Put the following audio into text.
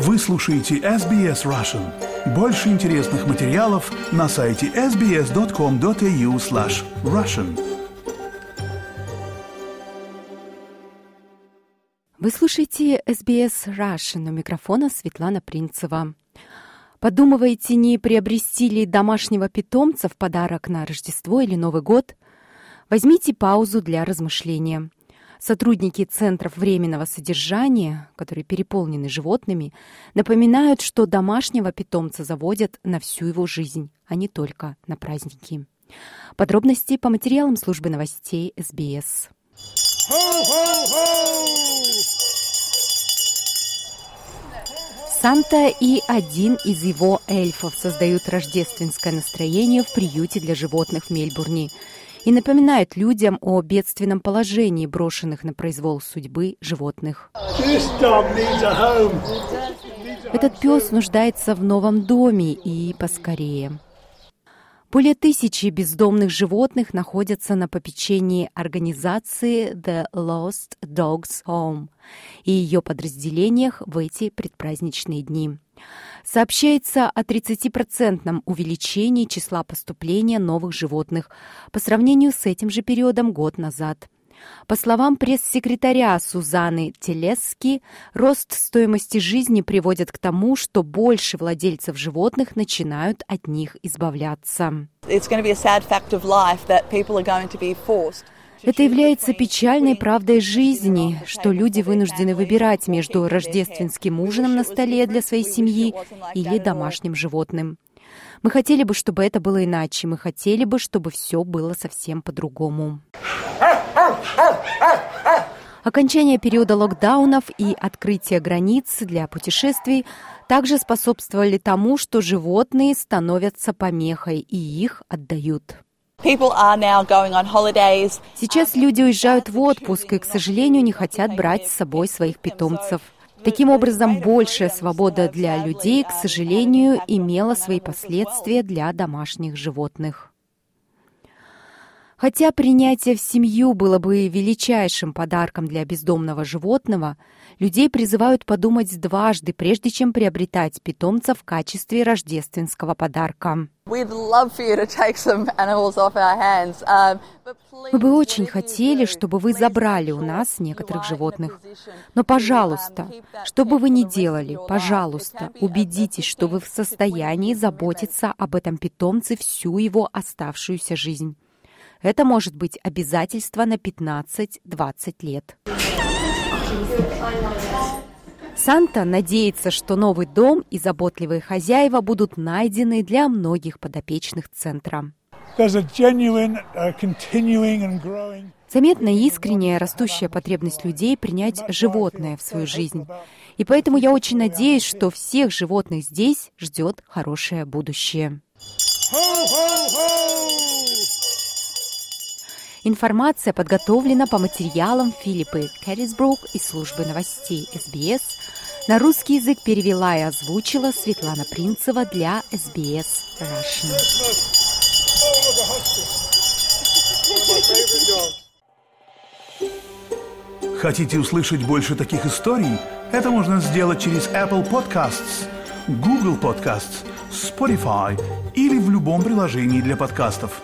Вы слушаете SBS Russian. Больше интересных материалов на сайте sbs.com.au slash russian. Вы слушаете SBS Russian. У микрофона Светлана Принцева. Подумываете, не приобрести ли домашнего питомца в подарок на Рождество или Новый год? Возьмите паузу для размышления – Сотрудники центров временного содержания, которые переполнены животными, напоминают, что домашнего питомца заводят на всю его жизнь, а не только на праздники. Подробности по материалам службы новостей СБС. Санта и один из его эльфов создают рождественское настроение в приюте для животных в Мельбурне – и напоминает людям о бедственном положении брошенных на произвол судьбы животных. Этот пес нуждается в новом доме и поскорее. Более тысячи бездомных животных находятся на попечении организации The Lost Dogs Home и ее подразделениях в эти предпраздничные дни. Сообщается о 30% увеличении числа поступления новых животных по сравнению с этим же периодом год назад. По словам пресс-секретаря Сузаны Телески, рост стоимости жизни приводит к тому, что больше владельцев животных начинают от них избавляться. Это является печальной правдой жизни, что люди вынуждены выбирать между рождественским ужином на столе для своей семьи или домашним животным. Мы хотели бы, чтобы это было иначе. Мы хотели бы, чтобы все было совсем по-другому. Окончание периода локдаунов и открытие границ для путешествий также способствовали тому, что животные становятся помехой и их отдают. Сейчас люди уезжают в отпуск и, к сожалению, не хотят брать с собой своих питомцев. Таким образом, большая свобода для людей, к сожалению, имела свои последствия для домашних животных. Хотя принятие в семью было бы величайшим подарком для бездомного животного, людей призывают подумать дважды, прежде чем приобретать питомца в качестве рождественского подарка. Um, Мы бы очень хотели, чтобы вы забрали у нас некоторых животных. Но, пожалуйста, что бы вы ни делали, пожалуйста, убедитесь, что вы в состоянии заботиться об этом питомце всю его оставшуюся жизнь. Это может быть обязательство на 15-20 лет. Санта надеется, что новый дом и заботливые хозяева будут найдены для многих подопечных центра. Uh, Заметна искренняя растущая потребность людей принять животное в свою жизнь. И поэтому я очень надеюсь, что всех животных здесь ждет хорошее будущее. Информация подготовлена по материалам Филиппы Кэррисбрук из службы новостей СБС. На русский язык перевела и озвучила Светлана Принцева для СБС Russian. Хотите услышать больше таких историй? Это можно сделать через Apple Podcasts, Google Podcasts, Spotify или в любом приложении для подкастов.